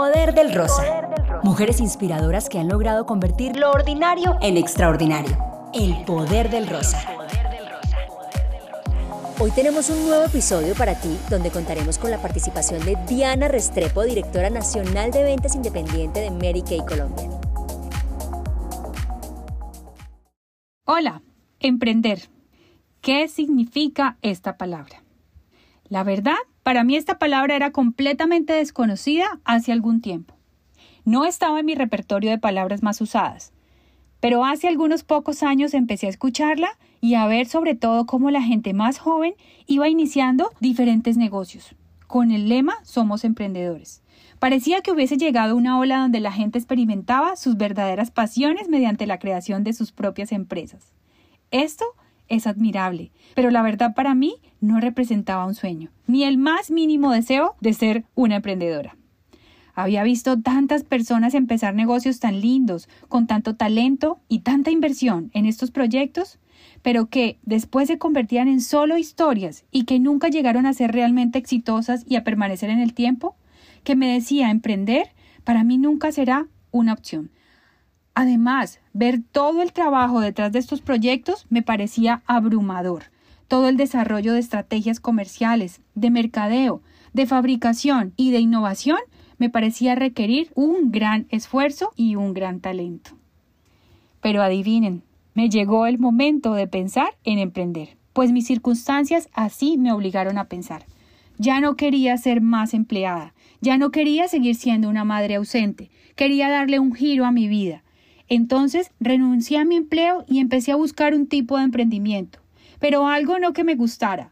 poder del rosa. Mujeres inspiradoras que han logrado convertir lo ordinario en extraordinario. El poder del rosa. Hoy tenemos un nuevo episodio para ti donde contaremos con la participación de Diana Restrepo, directora nacional de ventas independiente de Mary Kay Colombia. Hola, emprender. ¿Qué significa esta palabra? La verdad, para mí esta palabra era completamente desconocida hace algún tiempo. No estaba en mi repertorio de palabras más usadas, pero hace algunos pocos años empecé a escucharla y a ver sobre todo cómo la gente más joven iba iniciando diferentes negocios. Con el lema Somos emprendedores. Parecía que hubiese llegado una ola donde la gente experimentaba sus verdaderas pasiones mediante la creación de sus propias empresas. Esto es admirable, pero la verdad para mí no representaba un sueño, ni el más mínimo deseo de ser una emprendedora. Había visto tantas personas empezar negocios tan lindos, con tanto talento y tanta inversión en estos proyectos, pero que después se convertían en solo historias y que nunca llegaron a ser realmente exitosas y a permanecer en el tiempo, que me decía emprender para mí nunca será una opción. Además, ver todo el trabajo detrás de estos proyectos me parecía abrumador. Todo el desarrollo de estrategias comerciales, de mercadeo, de fabricación y de innovación me parecía requerir un gran esfuerzo y un gran talento. Pero adivinen, me llegó el momento de pensar en emprender, pues mis circunstancias así me obligaron a pensar. Ya no quería ser más empleada, ya no quería seguir siendo una madre ausente, quería darle un giro a mi vida. Entonces renuncié a mi empleo y empecé a buscar un tipo de emprendimiento, pero algo no que me gustara,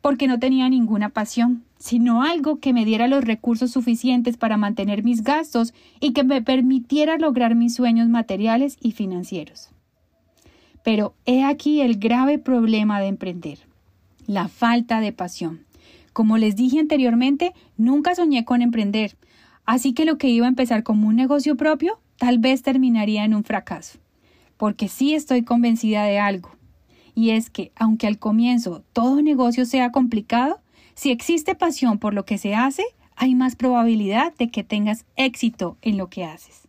porque no tenía ninguna pasión, sino algo que me diera los recursos suficientes para mantener mis gastos y que me permitiera lograr mis sueños materiales y financieros. Pero he aquí el grave problema de emprender, la falta de pasión. Como les dije anteriormente, nunca soñé con emprender, así que lo que iba a empezar como un negocio propio tal vez terminaría en un fracaso. Porque sí estoy convencida de algo, y es que, aunque al comienzo todo negocio sea complicado, si existe pasión por lo que se hace, hay más probabilidad de que tengas éxito en lo que haces.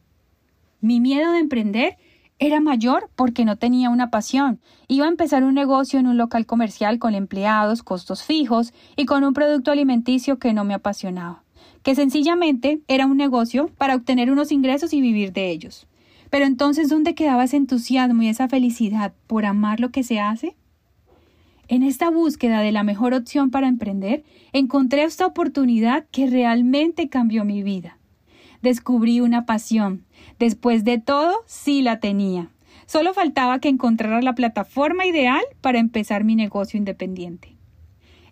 Mi miedo de emprender era mayor porque no tenía una pasión. Iba a empezar un negocio en un local comercial con empleados, costos fijos y con un producto alimenticio que no me apasionaba, que sencillamente era un negocio para obtener unos ingresos y vivir de ellos. Pero entonces, ¿dónde quedaba ese entusiasmo y esa felicidad por amar lo que se hace? En esta búsqueda de la mejor opción para emprender, encontré esta oportunidad que realmente cambió mi vida. Descubrí una pasión. Después de todo, sí la tenía. Solo faltaba que encontrara la plataforma ideal para empezar mi negocio independiente.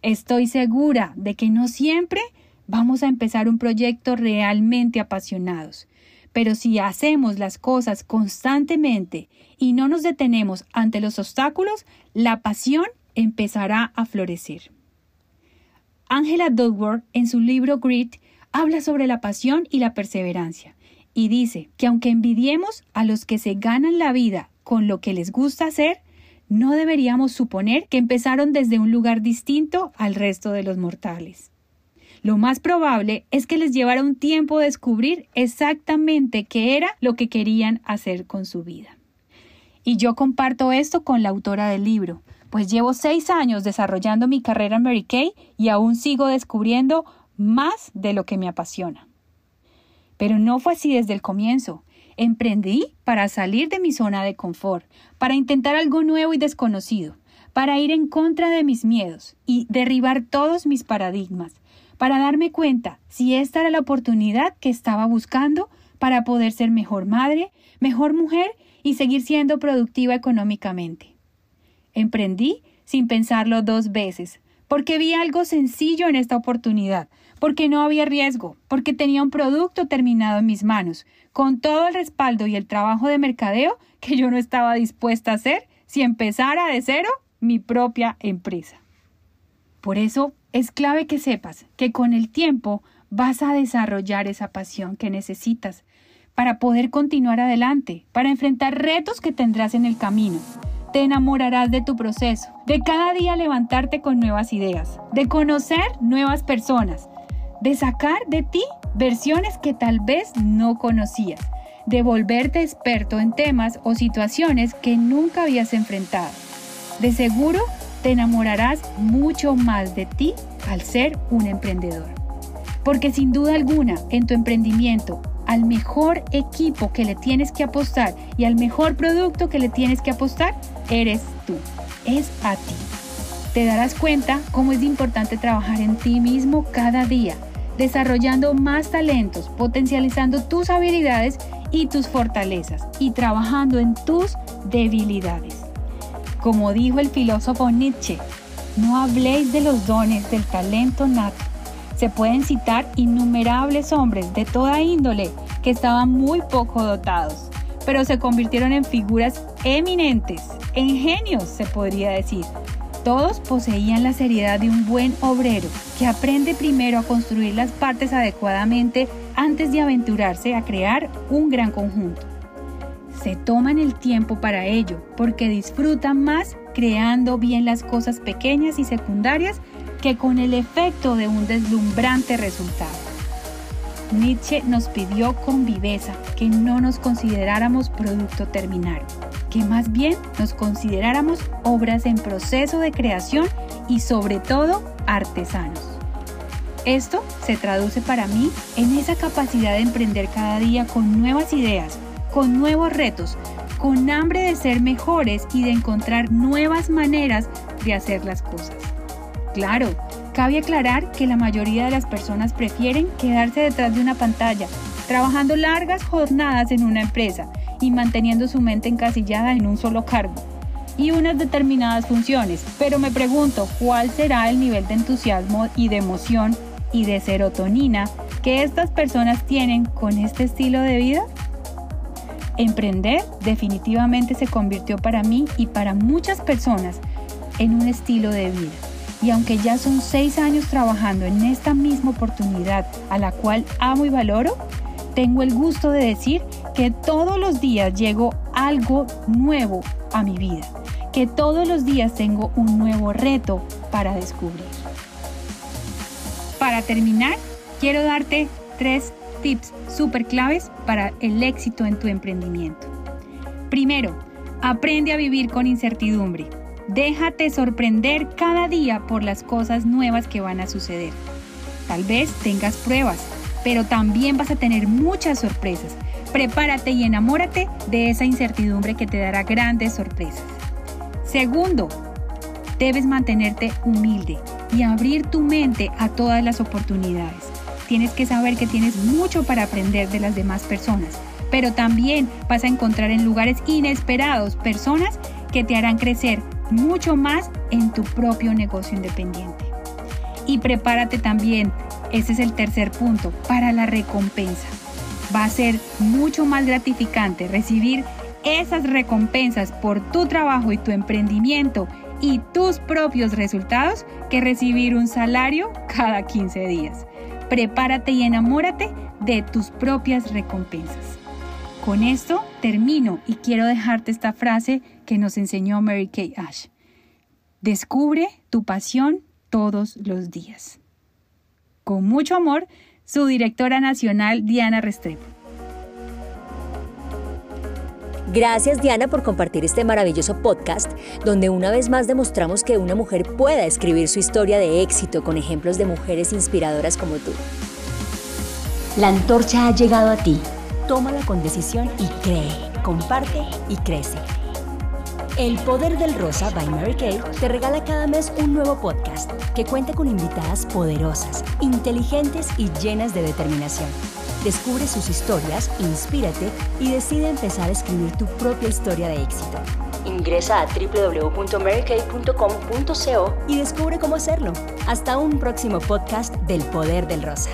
Estoy segura de que no siempre vamos a empezar un proyecto realmente apasionados, pero si hacemos las cosas constantemente y no nos detenemos ante los obstáculos, la pasión empezará a florecer. Angela Duckworth, en su libro Grit, habla sobre la pasión y la perseverancia, y dice que aunque envidiemos a los que se ganan la vida con lo que les gusta hacer, no deberíamos suponer que empezaron desde un lugar distinto al resto de los mortales. Lo más probable es que les llevara un tiempo descubrir exactamente qué era lo que querían hacer con su vida. Y yo comparto esto con la autora del libro, pues llevo seis años desarrollando mi carrera en Mary Kay y aún sigo descubriendo más de lo que me apasiona. Pero no fue así desde el comienzo. Emprendí para salir de mi zona de confort, para intentar algo nuevo y desconocido, para ir en contra de mis miedos y derribar todos mis paradigmas, para darme cuenta si esta era la oportunidad que estaba buscando para poder ser mejor madre, mejor mujer y seguir siendo productiva económicamente. Emprendí sin pensarlo dos veces, porque vi algo sencillo en esta oportunidad, porque no había riesgo, porque tenía un producto terminado en mis manos, con todo el respaldo y el trabajo de mercadeo que yo no estaba dispuesta a hacer si empezara de cero mi propia empresa. Por eso es clave que sepas que con el tiempo vas a desarrollar esa pasión que necesitas para poder continuar adelante, para enfrentar retos que tendrás en el camino. Te enamorarás de tu proceso, de cada día levantarte con nuevas ideas, de conocer nuevas personas, de sacar de ti versiones que tal vez no conocías, de volverte experto en temas o situaciones que nunca habías enfrentado. De seguro te enamorarás mucho más de ti al ser un emprendedor. Porque sin duda alguna, en tu emprendimiento, al mejor equipo que le tienes que apostar y al mejor producto que le tienes que apostar, eres tú, es a ti. Te darás cuenta cómo es importante trabajar en ti mismo cada día, desarrollando más talentos, potencializando tus habilidades y tus fortalezas y trabajando en tus debilidades. Como dijo el filósofo Nietzsche, no habléis de los dones del talento nato. Se pueden citar innumerables hombres de toda índole que estaban muy poco dotados, pero se convirtieron en figuras eminentes, en genios se podría decir. Todos poseían la seriedad de un buen obrero que aprende primero a construir las partes adecuadamente antes de aventurarse a crear un gran conjunto se toman el tiempo para ello porque disfrutan más creando bien las cosas pequeñas y secundarias que con el efecto de un deslumbrante resultado. Nietzsche nos pidió con viveza que no nos consideráramos producto terminal, que más bien nos consideráramos obras en proceso de creación y sobre todo artesanos. Esto se traduce para mí en esa capacidad de emprender cada día con nuevas ideas, con nuevos retos, con hambre de ser mejores y de encontrar nuevas maneras de hacer las cosas. Claro, cabe aclarar que la mayoría de las personas prefieren quedarse detrás de una pantalla, trabajando largas jornadas en una empresa y manteniendo su mente encasillada en un solo cargo y unas determinadas funciones. Pero me pregunto, ¿cuál será el nivel de entusiasmo y de emoción y de serotonina que estas personas tienen con este estilo de vida? Emprender definitivamente se convirtió para mí y para muchas personas en un estilo de vida. Y aunque ya son seis años trabajando en esta misma oportunidad a la cual amo y valoro, tengo el gusto de decir que todos los días llego algo nuevo a mi vida, que todos los días tengo un nuevo reto para descubrir. Para terminar, quiero darte tres tips súper claves para el éxito en tu emprendimiento. Primero, aprende a vivir con incertidumbre. Déjate sorprender cada día por las cosas nuevas que van a suceder. Tal vez tengas pruebas, pero también vas a tener muchas sorpresas. Prepárate y enamórate de esa incertidumbre que te dará grandes sorpresas. Segundo, debes mantenerte humilde y abrir tu mente a todas las oportunidades tienes que saber que tienes mucho para aprender de las demás personas, pero también vas a encontrar en lugares inesperados personas que te harán crecer mucho más en tu propio negocio independiente. Y prepárate también, ese es el tercer punto, para la recompensa. Va a ser mucho más gratificante recibir esas recompensas por tu trabajo y tu emprendimiento y tus propios resultados que recibir un salario cada 15 días prepárate y enamórate de tus propias recompensas. Con esto termino y quiero dejarte esta frase que nos enseñó Mary Kay Ash. Descubre tu pasión todos los días. Con mucho amor, su directora nacional Diana Restrepo. Gracias Diana por compartir este maravilloso podcast donde una vez más demostramos que una mujer pueda escribir su historia de éxito con ejemplos de mujeres inspiradoras como tú. La antorcha ha llegado a ti. Tómala con decisión y cree, comparte y crece. El Poder del Rosa by Mary Kay te regala cada mes un nuevo podcast que cuenta con invitadas poderosas, inteligentes y llenas de determinación Descubre sus historias, inspírate y decide empezar a escribir tu propia historia de éxito. Ingresa a www.marykay.com.co y descubre cómo hacerlo. Hasta un próximo podcast del Poder del Rosa.